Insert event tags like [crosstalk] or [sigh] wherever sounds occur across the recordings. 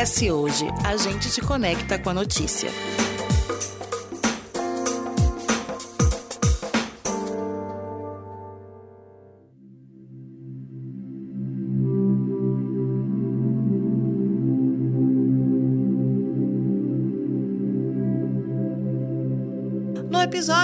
ES Hoje, a gente te conecta com a notícia.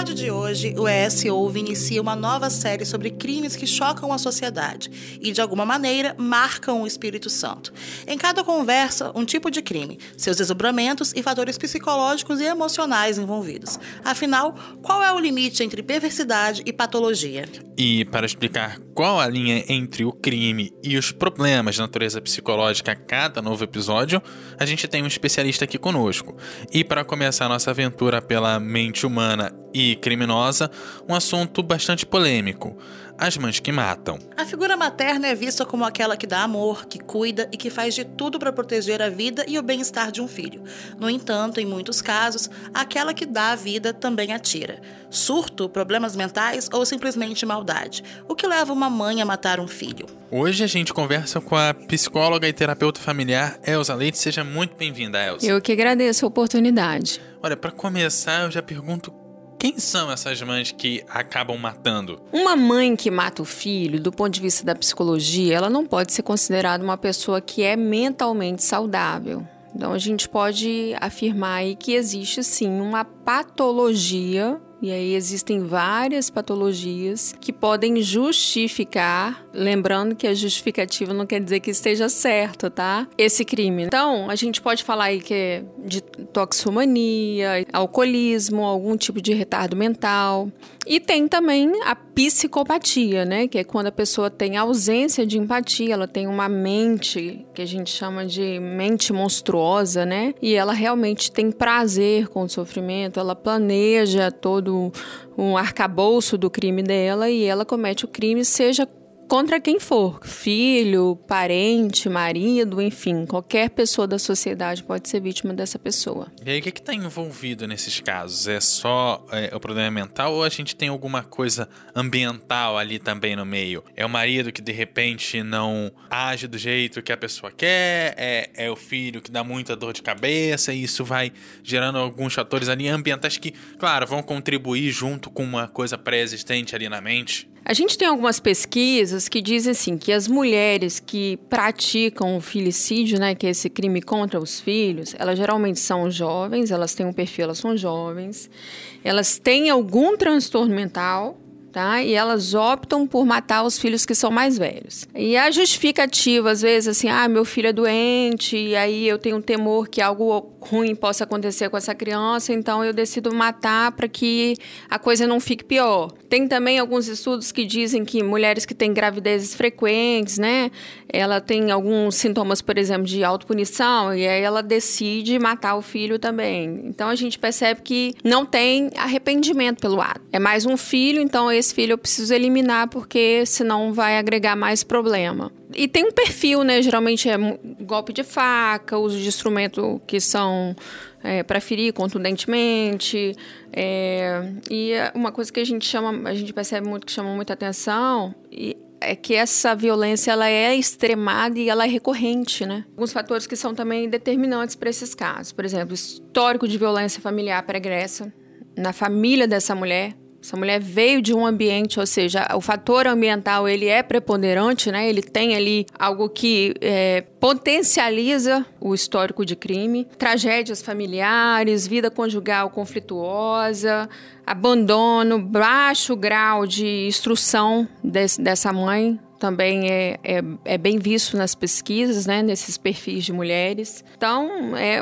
Episódio de hoje, o ES Ouve inicia uma nova série sobre crimes que chocam a sociedade e, de alguma maneira, marcam o Espírito Santo. Em cada conversa, um tipo de crime, seus desdobramentos e fatores psicológicos e emocionais envolvidos. Afinal, qual é o limite entre perversidade e patologia? E para explicar qual a linha entre o crime e os problemas de natureza psicológica a cada novo episódio, a gente tem um especialista aqui conosco. E para começar nossa aventura pela mente humana e criminosa, um assunto bastante polêmico: as mães que matam. A figura materna é vista como aquela que dá amor, que cuida e que faz de tudo para proteger a vida e o bem-estar de um filho. No entanto, em muitos casos, aquela que dá a vida também atira. Surto, problemas mentais ou simplesmente maldade. O que leva uma mãe a matar um filho? Hoje a gente conversa com a psicóloga e terapeuta familiar Elza Leite. Seja muito bem-vinda, Elza. Eu que agradeço a oportunidade. Olha, para começar, eu já pergunto quem são essas mães que acabam matando? Uma mãe que mata o filho, do ponto de vista da psicologia, ela não pode ser considerada uma pessoa que é mentalmente saudável. Então a gente pode afirmar aí que existe sim uma patologia e aí existem várias patologias que podem justificar, lembrando que a justificativa não quer dizer que esteja certo, tá? Esse crime. Então, a gente pode falar aí que é de toxomania, alcoolismo, algum tipo de retardo mental. E tem também a psicopatia, né? Que é quando a pessoa tem ausência de empatia, ela tem uma mente que a gente chama de mente monstruosa, né? E ela realmente tem prazer com o sofrimento, ela planeja todo um arcabouço do crime dela e ela comete o crime, seja contra quem for, filho, parente, marido, enfim, qualquer pessoa da sociedade pode ser vítima dessa pessoa. E aí, o que está envolvido nesses casos? É só é, o problema mental ou a gente tem alguma coisa ambiental ali também no meio? É o marido que de repente não age do jeito que a pessoa quer? É, é o filho que dá muita dor de cabeça e isso vai gerando alguns fatores ali ambientais que, claro, vão contribuir junto com uma coisa pré-existente ali na mente? A gente tem algumas pesquisas que dizem assim que as mulheres que praticam o filicídio, né, que é esse crime contra os filhos, elas geralmente são jovens, elas têm um perfil, elas são jovens, elas têm algum transtorno mental, tá? E elas optam por matar os filhos que são mais velhos. E a justificativa, às vezes, assim, ah, meu filho é doente, e aí eu tenho um temor que algo ruim possa acontecer com essa criança, então eu decido matar para que a coisa não fique pior. Tem também alguns estudos que dizem que mulheres que têm gravidezes frequentes, né, ela tem alguns sintomas, por exemplo, de autopunição, e aí ela decide matar o filho também. Então a gente percebe que não tem arrependimento pelo ato. É mais um filho, então esse filho eu preciso eliminar porque senão vai agregar mais problema. E tem um perfil, né? Geralmente é golpe de faca, uso de instrumento que são é, para ferir contundentemente. É, e é uma coisa que a gente chama, a gente percebe muito que chama muita atenção e é que essa violência ela é extremada e ela é recorrente, né? Alguns fatores que são também determinantes para esses casos. Por exemplo, histórico de violência familiar pregressa na família dessa mulher, essa mulher veio de um ambiente, ou seja, o fator ambiental ele é preponderante, né? Ele tem ali algo que é, potencializa o histórico de crime, tragédias familiares, vida conjugal conflituosa, abandono, baixo grau de instrução desse, dessa mãe, também é, é, é, bem visto nas pesquisas, né, nesses perfis de mulheres. Então, é,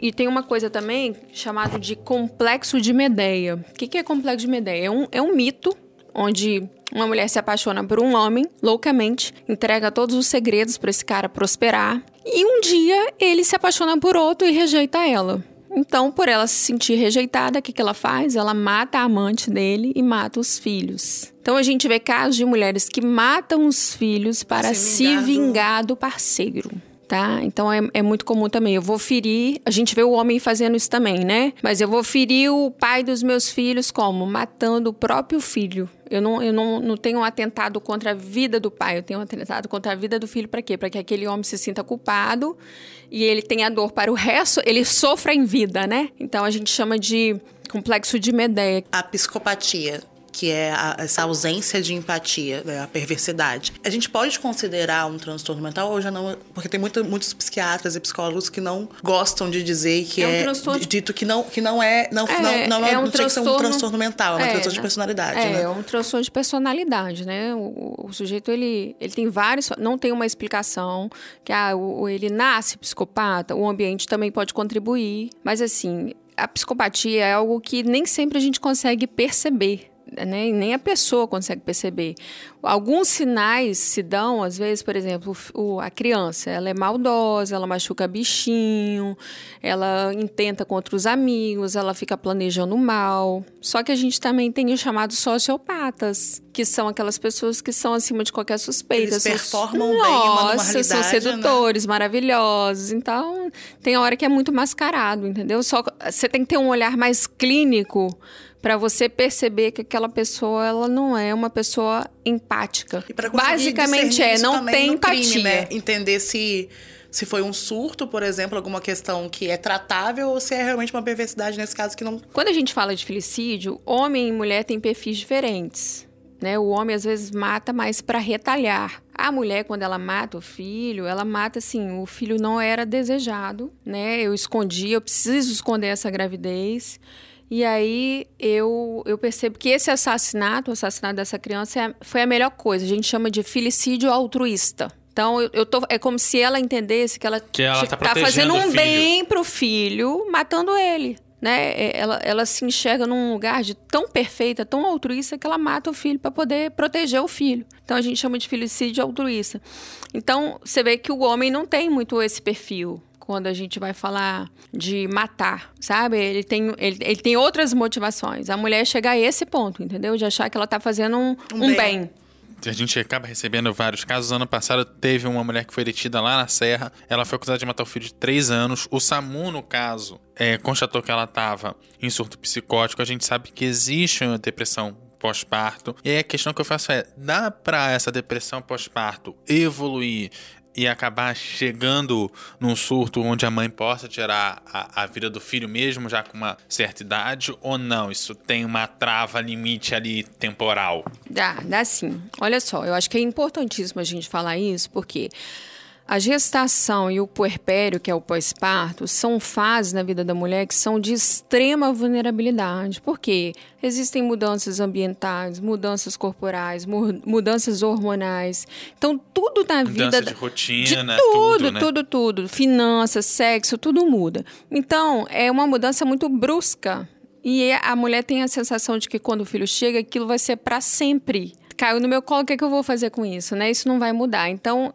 e tem uma coisa também chamada de complexo de Medeia. O que, que é complexo de Medeia? É um, é um mito onde uma mulher se apaixona por um homem loucamente, entrega todos os segredos para esse cara prosperar, e um dia ele se apaixona por outro e rejeita ela. Então, por ela se sentir rejeitada, o que, que ela faz? Ela mata a amante dele e mata os filhos. Então, a gente vê casos de mulheres que matam os filhos para se vingar, se vingar do parceiro. Tá? Então é, é, muito comum também. Eu vou ferir, a gente vê o homem fazendo isso também, né? Mas eu vou ferir o pai dos meus filhos como? Matando o próprio filho. eu não, eu não, não tenho um atentado contra a vida do pai, eu tenho um atentado contra a vida do filho para quê? Para que aquele homem se sinta culpado e ele tenha dor para o resto, ele sofra em vida, né? Então a gente chama de complexo de Medeia. A psicopatia que é a, essa ausência de empatia, né, a perversidade. A gente pode considerar um transtorno mental ou já não, porque tem muito, muitos psiquiatras e psicólogos que não gostam de dizer que é, um é transtorno... dito que não que não é não é, não, não, é um não transtorno... um transtorno mental, é um é, transtorno de personalidade, é, né? É um transtorno de personalidade, né? O, o, sujeito ele ele tem vários, não tem uma explicação que ah, o, ele nasce psicopata, o ambiente também pode contribuir, mas assim a psicopatia é algo que nem sempre a gente consegue perceber né, nem a pessoa consegue perceber. Alguns sinais se dão, às vezes, por exemplo, o, a criança, ela é maldosa, ela machuca bichinho, ela intenta contra os amigos, ela fica planejando mal. Só que a gente também tem os chamados sociopatas, que são aquelas pessoas que são acima de qualquer suspeita. Eles performam são, bem Nossa, são né? sedutores, né? maravilhosos. Então, tem hora que é muito mascarado, entendeu? Só você tem que ter um olhar mais clínico para você perceber que aquela pessoa ela não é uma pessoa empática. Basicamente é, não tem empatia. Crime, né? Entender se se foi um surto, por exemplo, alguma questão que é tratável ou se é realmente uma perversidade nesse caso que não. Quando a gente fala de filicídio, homem e mulher têm perfis diferentes. Né? O homem às vezes mata mais para retalhar. A mulher, quando ela mata o filho, ela mata assim: o filho não era desejado, né? Eu escondi, eu preciso esconder essa gravidez. E aí eu, eu percebo que esse assassinato, o assassinato dessa criança, é, foi a melhor coisa. A gente chama de filicídio altruísta. Então, eu, eu tô, é como se ela entendesse que ela, que ela tá, tá fazendo um bem pro filho, matando ele. Né? É, ela, ela se enxerga num lugar de tão perfeita, tão altruísta, que ela mata o filho para poder proteger o filho. Então, a gente chama de filicídio altruísta. Então, você vê que o homem não tem muito esse perfil quando a gente vai falar de matar, sabe? Ele tem, ele, ele tem outras motivações. A mulher chega a esse ponto, entendeu? De achar que ela está fazendo um, um, um bem. bem. A gente acaba recebendo vários casos. Ano passado teve uma mulher que foi detida lá na Serra. Ela foi acusada de matar o filho de 3 anos. O SAMU, no caso, é, constatou que ela estava em surto psicótico. A gente sabe que existe uma depressão pós-parto. E aí a questão que eu faço é: dá para essa depressão pós-parto evoluir e acabar chegando num surto onde a mãe possa tirar a, a, vida do filho mesmo já com uma certa idade ou não? Isso tem uma trava limite ali temporal? Dá, dá sim. Olha só, eu acho que é importantíssimo a gente falar isso porque a gestação e o puerpério, que é o pós-parto, são fases na vida da mulher que são de extrema vulnerabilidade. Por quê? Existem mudanças ambientais, mudanças corporais, mudanças hormonais. Então, tudo na Mudança vida. de rotina, de tudo, tudo, né? tudo, tudo. Finanças, sexo, tudo muda. Então, é uma mudança muito brusca. E a mulher tem a sensação de que quando o filho chega, aquilo vai ser para sempre caiu no meu colo, o que, é que eu vou fazer com isso? Né? Isso não vai mudar. Então,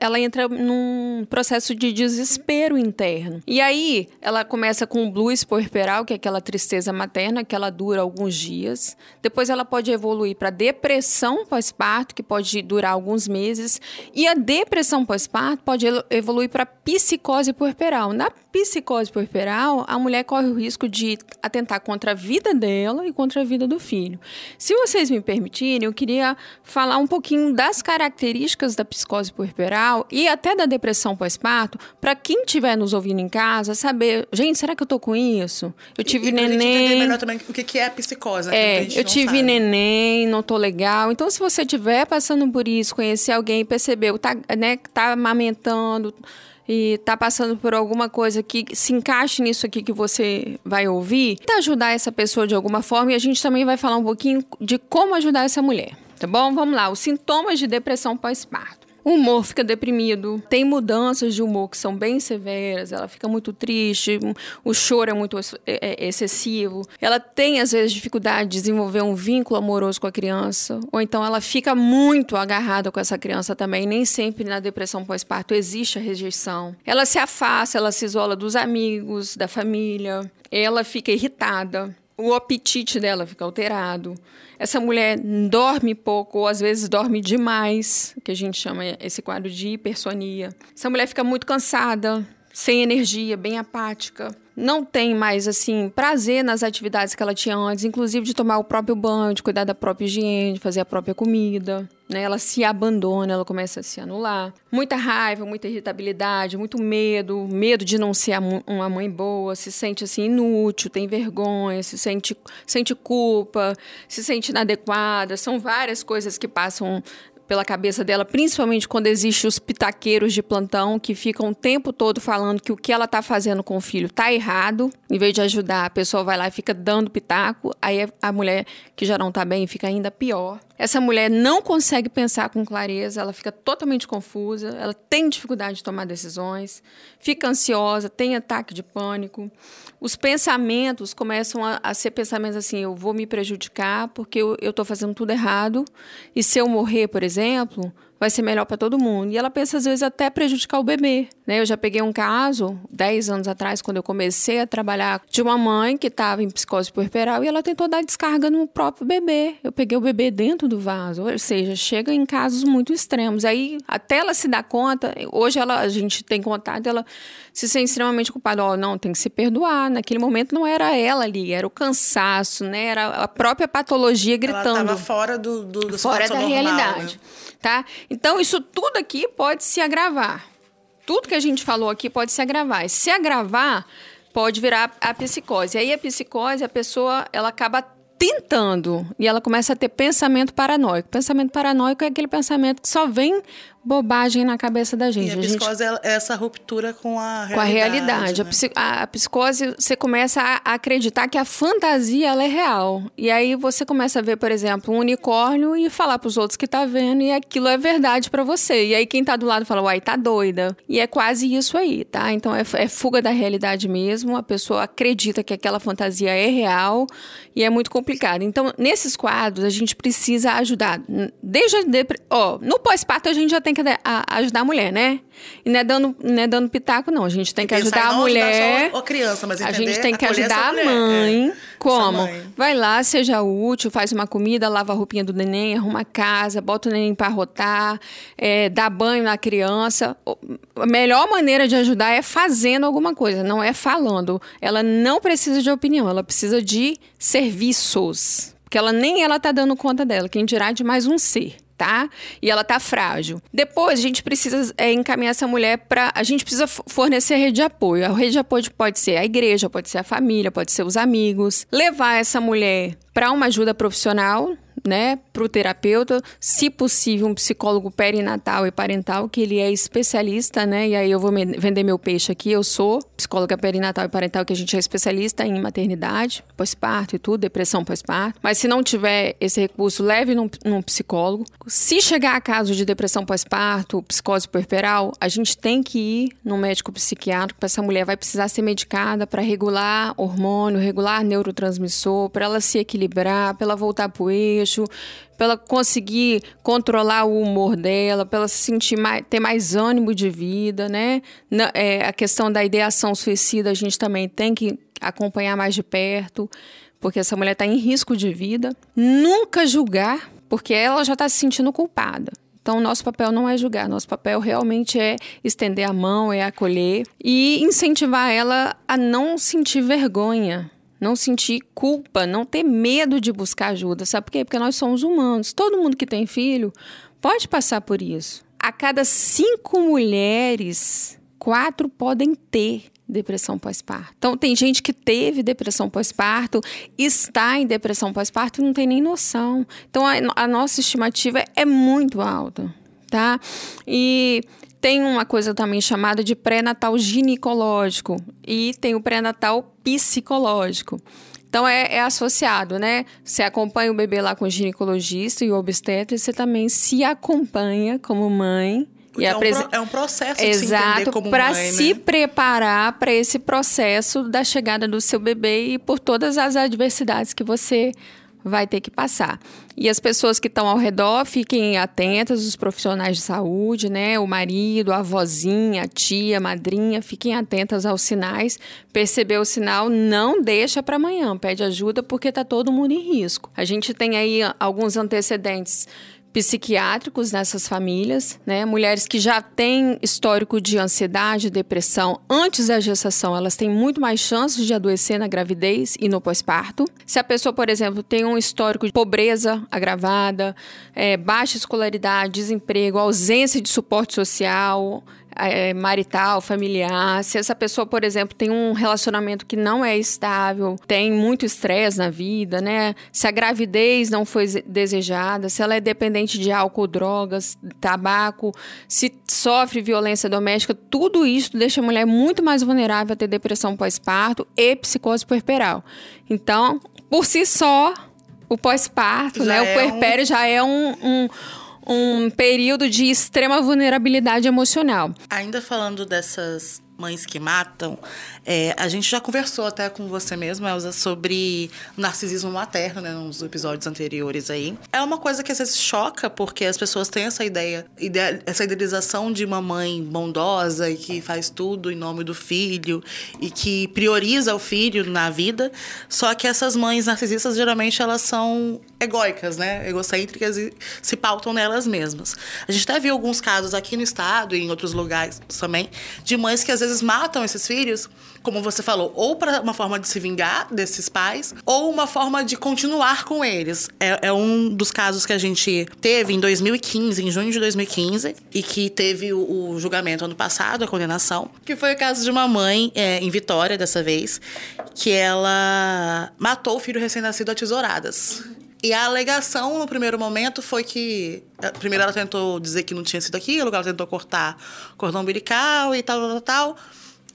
ela entra num processo de desespero interno. E aí, ela começa com o blues puerperal, que é aquela tristeza materna, que ela dura alguns dias. Depois, ela pode evoluir para depressão pós-parto, que pode durar alguns meses. E a depressão pós-parto pode evoluir para psicose puerperal. Na psicose puerperal, a mulher corre o risco de atentar contra a vida dela e contra a vida do filho. Se vocês me permitirem, eu queria queria falar um pouquinho das características da psicose puerperal e até da depressão pós-parto, para quem estiver nos ouvindo em casa, saber, gente, será que eu tô com isso? Eu tive e, e neném. melhor também o que é psicose. É, eu tive sabe. neném, não tô legal. Então, se você estiver passando por isso, conhecer alguém, percebeu, tá, né, tá amamentando e está passando por alguma coisa que se encaixe nisso aqui que você vai ouvir, ajudar essa pessoa de alguma forma e a gente também vai falar um pouquinho de como ajudar essa mulher. Tá bom? Vamos lá. Os sintomas de depressão pós-parto. O humor fica deprimido, tem mudanças de humor que são bem severas, ela fica muito triste, o choro é muito é, é, excessivo, ela tem às vezes dificuldade de desenvolver um vínculo amoroso com a criança, ou então ela fica muito agarrada com essa criança também. Nem sempre na depressão pós-parto existe a rejeição. Ela se afasta, ela se isola dos amigos, da família, ela fica irritada, o apetite dela fica alterado. Essa mulher dorme pouco, ou às vezes dorme demais, que a gente chama esse quadro de hipersonia. Essa mulher fica muito cansada, sem energia, bem apática. não tem mais assim prazer nas atividades que ela tinha antes, inclusive de tomar o próprio banho, de cuidar da própria higiene, de fazer a própria comida. Né? Ela se abandona, ela começa a se anular. Muita raiva, muita irritabilidade, muito medo, medo de não ser uma mãe boa, se sente assim inútil, tem vergonha, se sente, sente culpa, se sente inadequada. São várias coisas que passam pela cabeça dela, principalmente quando existem os pitaqueiros de plantão que ficam o tempo todo falando que o que ela está fazendo com o filho está errado. Em vez de ajudar, a pessoa vai lá e fica dando pitaco. Aí a mulher que já não está bem fica ainda pior. Essa mulher não consegue pensar com clareza, ela fica totalmente confusa, ela tem dificuldade de tomar decisões, fica ansiosa, tem ataque de pânico. Os pensamentos começam a, a ser pensamentos assim: eu vou me prejudicar porque eu estou fazendo tudo errado, e se eu morrer, por exemplo, vai ser melhor para todo mundo. E ela pensa, às vezes, até prejudicar o bebê. Né? Eu já peguei um caso, 10 anos atrás, quando eu comecei a trabalhar, de uma mãe que estava em psicose puerperal e ela tentou dar descarga no próprio bebê. Eu peguei o bebê dentro do vaso. Ou seja, chega em casos muito extremos. Aí, até ela se dar conta, hoje ela, a gente tem contato, ela se sente extremamente culpada. Oh, não, tem que se perdoar. Naquele momento não era ela ali, era o cansaço, né? Era a própria patologia gritando. Ela estava fora do, do, do Fora da normal, realidade. Né? Tá? Então, isso tudo aqui pode se agravar. Tudo que a gente falou aqui pode se agravar. E se agravar, pode virar a psicose. Aí a psicose, a pessoa, ela acaba tentando e ela começa a ter pensamento paranoico. Pensamento paranoico é aquele pensamento que só vem bobagem na cabeça da gente. E a psicose a gente... é essa ruptura com a realidade. Com a realidade. Né? A, psicose, você começa a acreditar que a fantasia ela é real. E aí você começa a ver, por exemplo, um unicórnio e falar para os outros que tá vendo e aquilo é verdade para você. E aí quem tá do lado fala, uai, tá doida. E é quase isso aí, tá? Então é, é fuga da realidade mesmo. A pessoa acredita que aquela fantasia é real e é muito complicado. Então, nesses quadros, a gente precisa ajudar. Desde a ó, no pós-parto a gente já tem que ajudar a mulher, né? E não é dando, não é dando pitaco, não. A gente tem que ajudar a mulher. Só a criança, mas a gente tem que ajudar a mãe. É. Como? Mãe. Vai lá, seja útil, faz uma comida, lava a roupinha do neném, arruma a casa, bota o neném para rotar, é, dá banho na criança. A melhor maneira de ajudar é fazendo alguma coisa, não é falando. Ela não precisa de opinião, ela precisa de serviços. Porque ela nem ela tá dando conta dela, quem dirá de mais um ser tá? E ela tá frágil. Depois a gente precisa é, encaminhar essa mulher para a gente precisa fornecer rede de apoio. A rede de apoio pode ser a igreja, pode ser a família, pode ser os amigos. Levar essa mulher para uma ajuda profissional, né, para o terapeuta, se possível, um psicólogo perinatal e parental, que ele é especialista, né, e aí eu vou vender meu peixe aqui, eu sou psicóloga perinatal e parental, que a gente é especialista em maternidade, pós-parto e tudo, depressão pós-parto, mas se não tiver esse recurso, leve num, num psicólogo. Se chegar a caso de depressão pós-parto, psicose puerperal, a gente tem que ir no médico psiquiátrico, essa mulher vai precisar ser medicada para regular hormônio, regular neurotransmissor, para ela se equilibrar, para ela voltar para o eixo, eixo, para ela conseguir controlar o humor dela, para ela se sentir mais, ter mais ânimo de vida, né? Na, é, a questão da ideação suicida a gente também tem que acompanhar mais de perto, porque essa mulher está em risco de vida. Nunca julgar, porque ela já está se sentindo culpada. Então, nosso papel não é julgar, nosso papel realmente é estender a mão, é acolher e incentivar ela a não sentir vergonha não sentir culpa, não ter medo de buscar ajuda. Sabe por quê? Porque nós somos humanos. Todo mundo que tem filho pode passar por isso. A cada cinco mulheres, quatro podem ter depressão pós-parto. Então, tem gente que teve depressão pós-parto, está em depressão pós-parto e não tem nem noção. Então, a, a nossa estimativa é muito alta, tá? E tem uma coisa também chamada de pré-natal ginecológico e tem o pré-natal psicológico. Então é, é, associado, né? Você acompanha o bebê lá com o ginecologista e o obstetra, e você também se acompanha como mãe. E é, um pro, é um processo Exato, para se né? preparar para esse processo da chegada do seu bebê e por todas as adversidades que você vai ter que passar. E as pessoas que estão ao redor fiquem atentas, os profissionais de saúde, né? O marido, a avózinha, a tia, a madrinha, fiquem atentas aos sinais. Perceber o sinal, não deixa para amanhã, pede ajuda porque está todo mundo em risco. A gente tem aí alguns antecedentes psiquiátricos nessas famílias, né? Mulheres que já têm histórico de ansiedade, depressão antes da gestação, elas têm muito mais chances de adoecer na gravidez e no pós-parto. Se a pessoa, por exemplo, tem um histórico de pobreza agravada, é, baixa escolaridade, desemprego, ausência de suporte social, é, marital, familiar, se essa pessoa, por exemplo, tem um relacionamento que não é estável, tem muito estresse na vida, né? Se a gravidez não foi desejada, se ela é dependente de álcool, drogas, tabaco, se sofre violência doméstica, tudo isso deixa a mulher muito mais vulnerável a ter depressão pós-parto e psicose puerperal. Então, por si só, o pós-parto, né? É o puerpério um... já é um, um um período de extrema vulnerabilidade emocional. Ainda falando dessas mães que matam, é, a gente já conversou até com você mesma, Elza, sobre narcisismo materno, né, nos episódios anteriores aí. É uma coisa que às vezes choca, porque as pessoas têm essa ideia, ideia, essa idealização de uma mãe bondosa e que faz tudo em nome do filho e que prioriza o filho na vida. Só que essas mães narcisistas, geralmente, elas são egóicas, né, egocêntricas e se pautam nelas mesmas. A gente até viu alguns casos aqui no estado e em outros lugares também, de mães que às vezes vezes matam esses filhos, como você falou, ou para uma forma de se vingar desses pais, ou uma forma de continuar com eles. É, é, um dos casos que a gente teve em 2015, em junho de 2015, e que teve o, o julgamento ano passado, a condenação, que foi o caso de uma mãe é, em Vitória, dessa vez, que ela matou o filho recém-nascido a tesouradas. E a alegação no primeiro momento foi que. Eh, primeiro ela tentou dizer que não tinha sido aquilo, ela tentou cortar cordão umbilical e tal, tal, tal.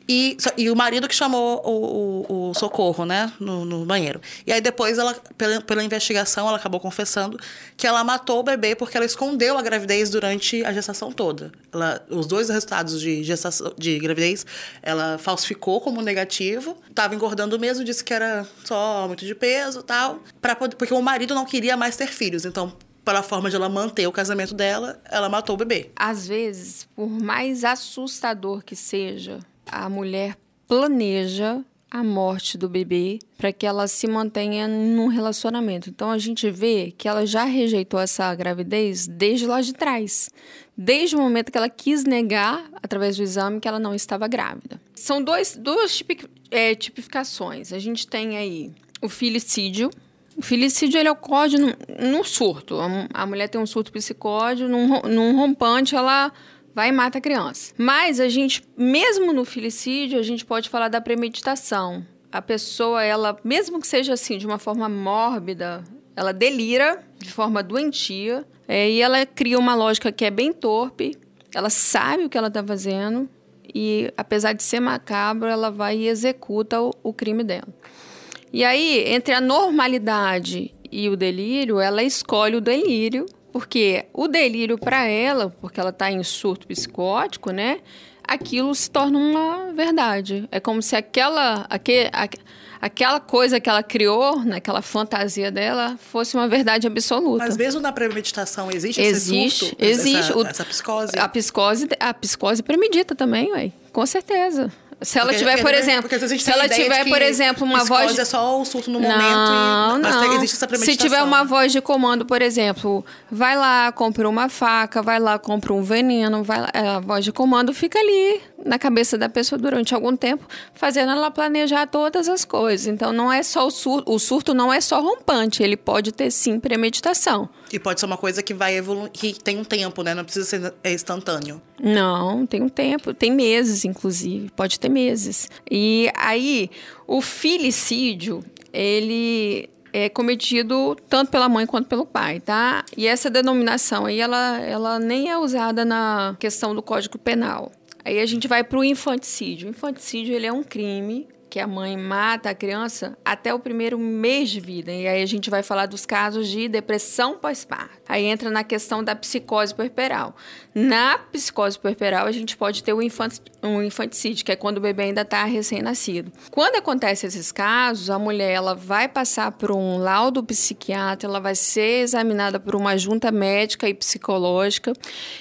E, e o marido que chamou o, o, o socorro, né, no, no, banheiro. E aí depois, ela, pela, pela investigação, ela acabou confessando que ela matou o bebê porque ela escondeu a gravidez durante a gestação toda. Ela, os dois resultados de, gestação, de gravidez, ela falsificou como negativo, estava engordando mesmo, disse que era só muito de peso tal, pra, porque o marido não queria mais ter filhos. Então, pela forma de ela manter o casamento dela, ela matou o bebê. Às vezes, por mais assustador que seja, a mulher planeja a morte do bebê para que ela se mantenha num relacionamento. Então a gente vê que ela já rejeitou essa gravidez desde lá de trás, desde o momento que ela quis negar através do exame que ela não estava grávida. São dois, duas tipic, é, tipificações. A gente tem aí o filicídio. O filicídio ele ocorre num, num surto. A, a mulher tem um surto psicótico, num, num rompante, ela vai e mata a criança. Mas a gente, mesmo no filicídio, a gente pode falar da premeditação. A pessoa, ela, mesmo que seja assim, de uma forma mórbida, ela delira de forma doentia é, e ela cria uma lógica que é bem torpe. Ela sabe o que ela está fazendo e, apesar de ser macabro, ela vai e executa o, o crime dela. E aí, entre a normalidade e o delírio, ela escolhe o delírio porque o delírio para ela, porque ela está em surto psicótico, né? Aquilo se torna uma verdade. É como se aquela, aquele, aquela coisa que ela criou, naquela fantasia dela, fosse uma verdade absoluta. Mas mesmo na premeditação existe, existe esse surto, existe essa, o, essa psicose? A psicose, a psicose premedita também, ué. Com certeza. Se ela porque, tiver, por exemplo, se ela tiver, por exemplo, uma voz é só o surto no não, momento, e... mas não. existe essa Se tiver uma voz de comando, por exemplo, vai lá, compra uma faca, vai lá, compra um veneno, vai lá, é, a voz de comando fica ali na cabeça da pessoa durante algum tempo, fazendo ela planejar todas as coisas. Então não é só o surto, o surto não é só rompante, ele pode ter sim premeditação. E pode ser uma coisa que vai evoluir, que tem um tempo, né? Não precisa ser instantâneo. Não, tem um tempo, tem meses, inclusive, pode ter meses. E aí, o filicídio, ele é cometido tanto pela mãe quanto pelo pai, tá? E essa denominação aí, ela, ela nem é usada na questão do Código Penal. Aí a gente vai para o infanticídio. O infanticídio ele é um crime que a mãe mata a criança até o primeiro mês de vida. E aí a gente vai falar dos casos de depressão pós-parto. Aí entra na questão da psicose puerperal. Na psicose puerperal, a gente pode ter infant, um infanticídio, que é quando o bebê ainda está recém-nascido. Quando acontece esses casos, a mulher ela vai passar por um laudo psiquiatra, ela vai ser examinada por uma junta médica e psicológica,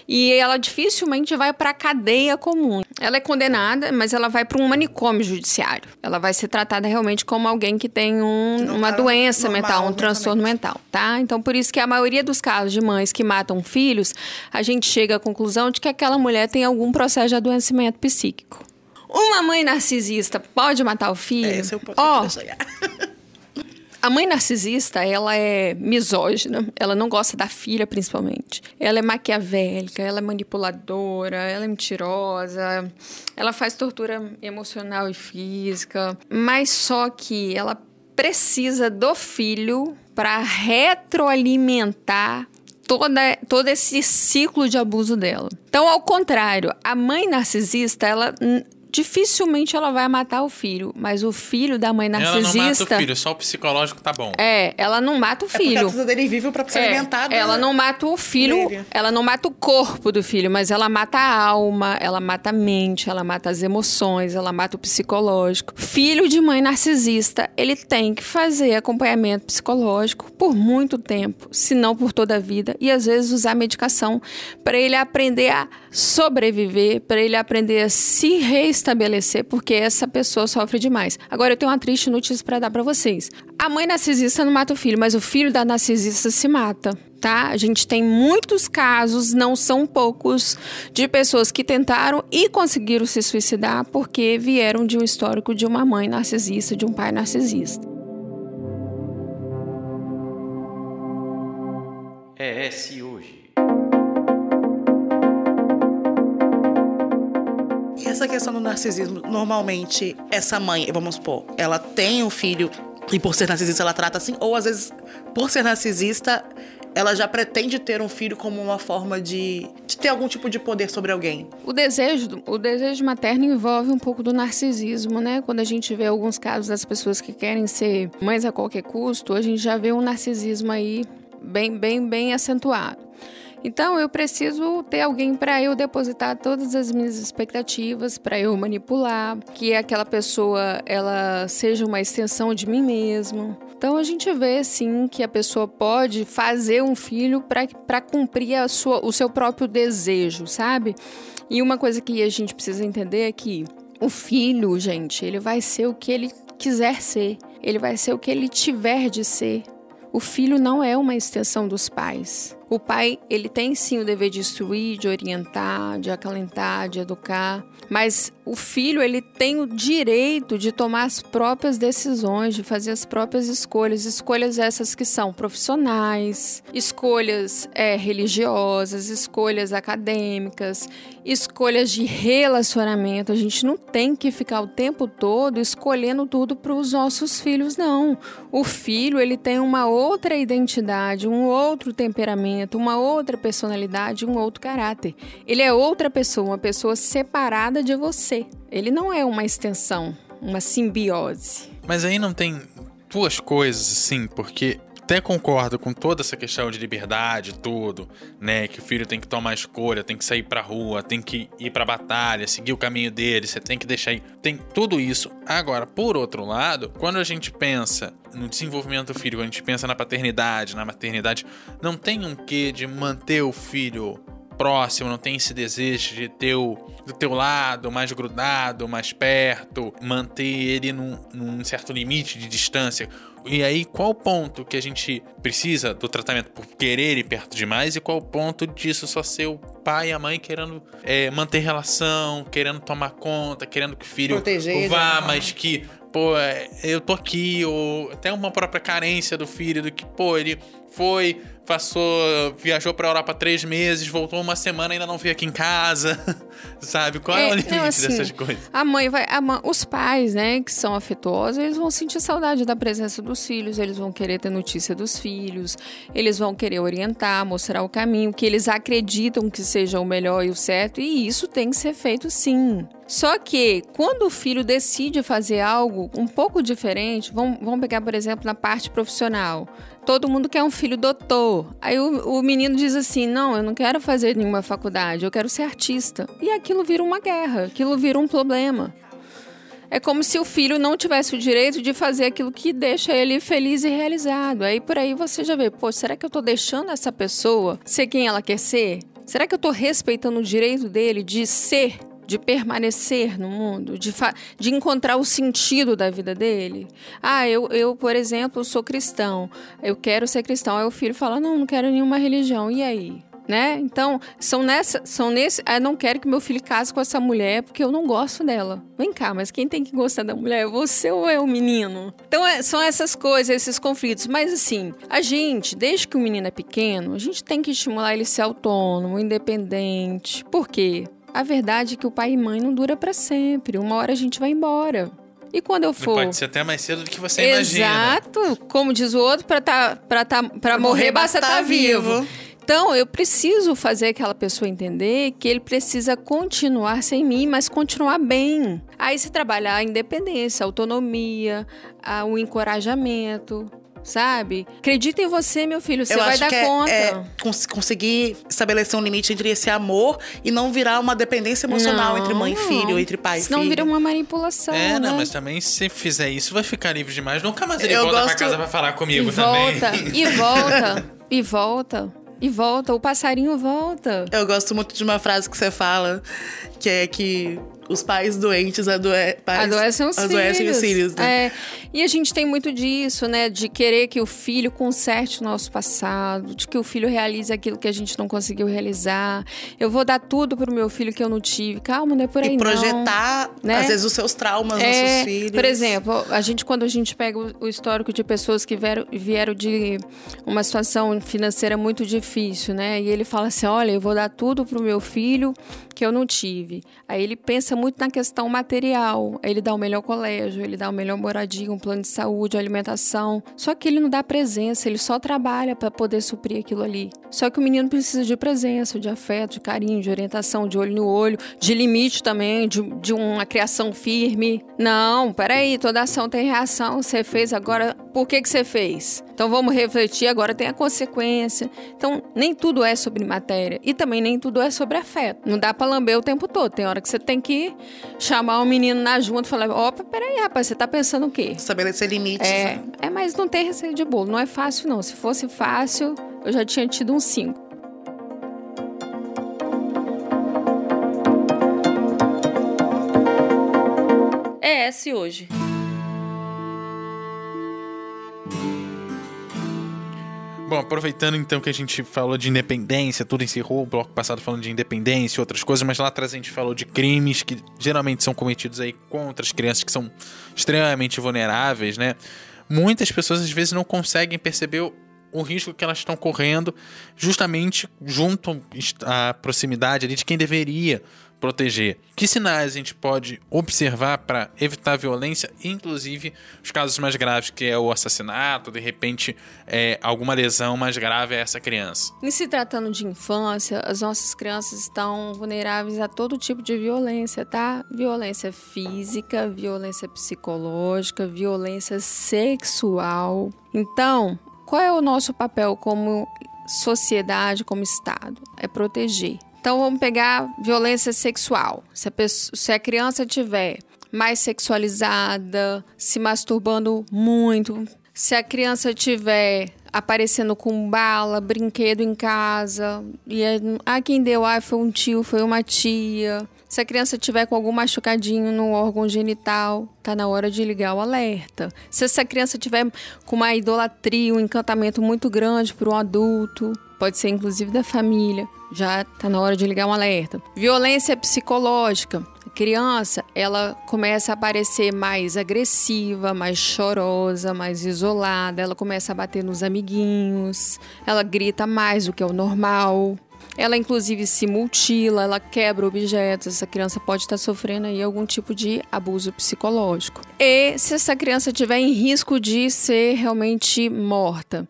e ela dificilmente vai para a cadeia comum. Ela é condenada, mas ela vai para um manicômio judiciário. Ela vai ser tratada realmente como alguém que tem um, uma tá doença normal, mental, um transtorno mental, tá? Então, por isso que a maioria dos casos de mães que matam filhos, a gente chega à conclusão de que aquela mulher tem algum processo de adoecimento psíquico. Uma mãe narcisista pode matar o filho? É, esse é o ponto oh, chegar. A mãe narcisista, ela é misógina, ela não gosta da filha, principalmente. Ela é maquiavélica, ela é manipuladora, ela é mentirosa, ela faz tortura emocional e física, mas só que ela precisa do filho para retroalimentar toda, todo esse ciclo de abuso dela. Então, ao contrário, a mãe narcisista, ela dificilmente ela vai matar o filho, mas o filho da mãe narcisista. Ela não mata o filho, só o psicológico tá bom. É, ela não mata o filho. É porque a dele vive pra ser é, alimentado. Ela não mata o filho, ela não mata o corpo do filho, mas ela mata a alma, ela mata a mente, ela mata as emoções, ela mata o psicológico. Filho de mãe narcisista, ele tem que fazer acompanhamento psicológico por muito tempo, se não por toda a vida, e às vezes usar medicação para ele aprender a sobreviver, para ele aprender a se reestabelecer estabelecer porque essa pessoa sofre demais. Agora eu tenho uma triste notícia para dar para vocês. A mãe narcisista não mata o filho, mas o filho da narcisista se mata. Tá? A gente tem muitos casos, não são poucos, de pessoas que tentaram e conseguiram se suicidar porque vieram de um histórico de uma mãe narcisista, de um pai narcisista. É esse essa questão do narcisismo, normalmente, essa mãe, vamos supor, ela tem um filho e por ser narcisista ela trata assim, ou às vezes, por ser narcisista, ela já pretende ter um filho como uma forma de, de, ter algum tipo de poder sobre alguém. O desejo, o desejo materno envolve um pouco do narcisismo, né? Quando a gente vê alguns casos das pessoas que querem ser mães a qualquer custo, a gente já vê um narcisismo aí bem, bem, bem acentuado. Então eu preciso ter alguém para eu depositar todas as minhas expectativas, para eu manipular, que aquela pessoa ela seja uma extensão de mim mesmo. Então a gente vê sim que a pessoa pode fazer um filho para cumprir a sua, o seu próprio desejo, sabe? E uma coisa que a gente precisa entender é que o filho, gente, ele vai ser o que ele quiser ser. Ele vai ser o que ele tiver de ser. O filho não é uma extensão dos pais. O pai, ele tem sim o dever de instruir, de orientar, de acalentar, de educar, mas o filho, ele tem o direito de tomar as próprias decisões, de fazer as próprias escolhas, escolhas essas que são profissionais, escolhas é, religiosas, escolhas acadêmicas, escolhas de relacionamento. A gente não tem que ficar o tempo todo escolhendo tudo para os nossos filhos, não. O filho, ele tem uma outra identidade, um outro temperamento uma outra personalidade, um outro caráter. Ele é outra pessoa, uma pessoa separada de você. Ele não é uma extensão, uma simbiose. Mas aí não tem duas coisas assim, porque até concordo com toda essa questão de liberdade, tudo, né? Que o filho tem que tomar escolha, tem que sair pra rua, tem que ir pra batalha, seguir o caminho dele, você tem que deixar aí. Tem tudo isso. Agora, por outro lado, quando a gente pensa no desenvolvimento do filho, quando a gente pensa na paternidade, na maternidade, não tem um quê de manter o filho próximo, não tem esse desejo de ter o, do teu lado, mais grudado, mais perto, manter ele num, num certo limite de distância. E aí, qual o ponto que a gente precisa do tratamento por querer ir perto demais? E qual o ponto disso? Só ser o pai e a mãe querendo é, manter relação, querendo tomar conta, querendo que o filho Proteger, vá, mas que, pô, é, eu tô aqui, ou até uma própria carência do filho, do que, pô, ele foi, passou, viajou pra Europa três meses, voltou uma semana e ainda não veio aqui em casa, [laughs] sabe? Qual é, é o limite não, assim, dessas coisas? A mãe vai, a mãe, os pais, né, que são afetuosos, eles vão sentir saudade da presença dos filhos, eles vão querer ter notícia dos filhos, eles vão querer orientar, mostrar o caminho que eles acreditam que seja o melhor e o certo, e isso tem que ser feito sim. Só que quando o filho decide fazer algo um pouco diferente, vamos, vamos pegar, por exemplo, na parte profissional todo mundo quer um filho doutor. Aí o, o, menino diz assim: não, eu não quero fazer nenhuma faculdade, eu quero ser artista. E aquilo vira uma guerra, aquilo vira um problema. É como se o filho não tivesse o direito de fazer aquilo que deixa ele feliz e realizado. Aí por aí você já vê, pô, será que eu tô deixando essa pessoa ser quem ela quer ser? Será que eu tô respeitando o direito dele de ser de permanecer no mundo, de, de encontrar o sentido da vida dele. Ah, eu, eu, por exemplo, sou cristão, eu quero ser cristão. Aí o filho fala: não, não quero nenhuma religião. E aí? né? Então, são nessa, são nesse, eu não quero que meu filho case com essa mulher porque eu não gosto dela. Vem cá, mas quem tem que gostar da mulher é você ou é o menino? Então, é, são essas coisas, esses conflitos. Mas assim, a gente, desde que o menino é pequeno, a gente tem que estimular ele a ser autônomo, independente. Por quê? A verdade é que o pai e mãe não dura para sempre. Uma hora a gente vai embora. E quando eu for. Pode ser até mais cedo do que você Exato. imagina. Exato. Como diz o outro, para tá, pra tá, pra morrer, morrer basta estar tá vivo. vivo. Então, eu preciso fazer aquela pessoa entender que ele precisa continuar sem mim, mas continuar bem. Aí se trabalhar a independência, a autonomia, a, o encorajamento, sabe? Acredita em você, meu filho, você eu vai dar é, conta. É cons conseguir estabelecer um limite entre esse amor e não virar uma dependência emocional não, entre mãe e filho, entre pai e filho. Não vira uma manipulação. É, né? não, mas também se fizer isso, vai ficar livre demais. Nunca mais ele eu volta gosto... pra casa pra falar comigo e também. Volta, e volta, e volta. E volta, o passarinho volta. Eu gosto muito de uma frase que você fala, que é que os pais doentes adoe pais adoecem os adoecem filhos. Os filhos né? é. E a gente tem muito disso, né? De querer que o filho conserte o nosso passado, de que o filho realize aquilo que a gente não conseguiu realizar. Eu vou dar tudo pro meu filho que eu não tive. Calma, não é por aí e projetar, não, né? às vezes, os seus traumas é, nos seus filhos. Por exemplo, a gente, quando a gente pega o histórico de pessoas que vieram, vieram de uma situação financeira muito difícil, né? E ele fala assim: olha, eu vou dar tudo pro meu filho que eu não tive. Aí ele pensa muito na questão material. Ele dá o melhor colégio, ele dá o melhor moradia, um plano de saúde, alimentação. Só que ele não dá presença, ele só trabalha para poder suprir aquilo ali. Só que o menino precisa de presença, de afeto, de carinho, de orientação, de olho no olho, de limite também, de, de uma criação firme. Não, peraí, toda ação tem reação. Você fez agora, por que, que você fez? Então vamos refletir, agora tem a consequência. Então, nem tudo é sobre matéria e também nem tudo é sobre afeto. Não dá para lamber o tempo todo. Tem hora que você tem que chamar o menino na junta e falar: opa, peraí, rapaz, você tá pensando o quê? Estabelecer limites. É, né? é, mas não tem receita de bolo. Não é fácil, não. Se fosse fácil, eu já tinha tido um 5. É esse hoje. Bom, aproveitando então que a gente falou de independência, tudo encerrou o bloco passado falando de independência e outras coisas, mas lá atrás a gente falou de crimes que geralmente são cometidos aí contra as crianças que são extremamente vulneráveis, né? Muitas pessoas às vezes não conseguem perceber o, risco que elas estão correndo justamente junto à proximidade ali de quem deveria proteger. Que sinais a gente pode observar para evitar violência, inclusive os casos mais graves, que é o assassinato, de repente é, alguma lesão mais grave a essa criança? Em se tratando de infância, as nossas crianças estão vulneráveis a todo tipo de violência, tá? Violência física, violência psicológica, violência sexual. Então, qual é o nosso papel como sociedade, como Estado? É proteger. Então vamos pegar violência sexual. Se a, pessoa, se a criança tiver mais sexualizada, se masturbando muito, se a criança tiver aparecendo com bala, brinquedo em casa, e é, ah, quem deu, ah, foi um tio, foi uma tia. Se a criança tiver com algum machucadinho no órgão genital, tá na hora de ligar o alerta. Se essa criança tiver com uma idolatria, um encantamento muito grande por um adulto, pode ser inclusive da família, já está na hora de ligar um alerta. Violência psicológica. A criança, ela começa a parecer mais agressiva, mais chorosa, mais isolada, ela começa a bater nos amiguinhos, ela grita mais do que é o normal. Ela, inclusive, se mutila, ela quebra objetos. Essa criança pode estar sofrendo aí algum tipo de abuso psicológico. E se essa criança tiver em risco de ser realmente morta,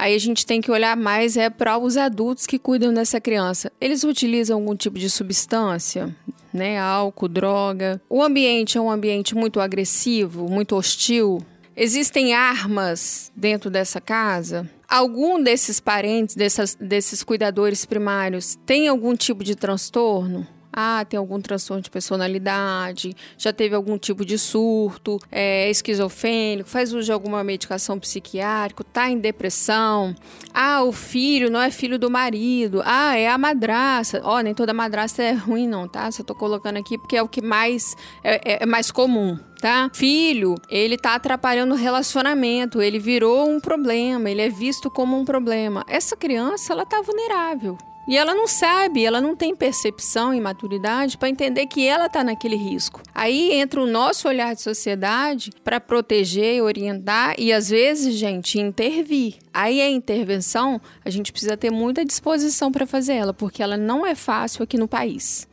Aí a gente tem que olhar mais é para os adultos que cuidam dessa criança. Eles utilizam algum tipo de substância, né? Álcool, droga. O ambiente é um ambiente muito agressivo, muito hostil. Existem armas dentro dessa casa? Algum desses parentes, dessas, desses cuidadores primários, tem algum tipo de transtorno? Ah, tem algum transtorno de personalidade, já teve algum tipo de surto, é esquizofrênico, faz uso de alguma medicação psiquiátrica, tá em depressão. Ah, o filho não é filho do marido. Ah, é a madraça. Ó, oh, nem toda madrasta é ruim, não, tá? Só tô colocando aqui porque é o que mais é, é, é mais comum tá? Filho, ele tá atrapalhando o relacionamento, ele virou um problema, ele é visto como um problema. Essa criança, ela tá vulnerável. E ela não sabe, ela não tem percepção e maturidade para entender que ela está naquele risco. Aí entra o nosso olhar de sociedade para proteger, orientar e às vezes, gente, intervir. Aí a intervenção, a gente precisa ter muita disposição para fazer ela, porque ela não é fácil aqui no país.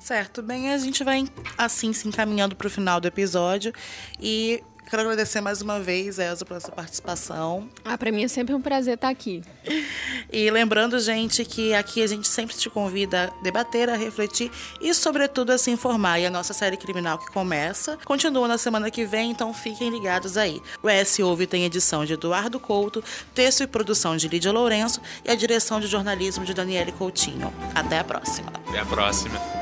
Certo, bem, a gente vai assim se encaminhando para o final do episódio e quero agradecer mais uma vez, Elza, pela sua participação. Ah, para mim é sempre um prazer estar aqui. E lembrando, gente, que aqui a gente sempre te convida a debater, a refletir e, sobretudo, a se informar. E a nossa série criminal que começa continua na semana que vem, então fiquem ligados aí. O S Ouve tem edição de Eduardo Couto, texto e produção de Lídia Lourenço e a direção de jornalismo de Daniele Coutinho. Até a próxima. Até a próxima.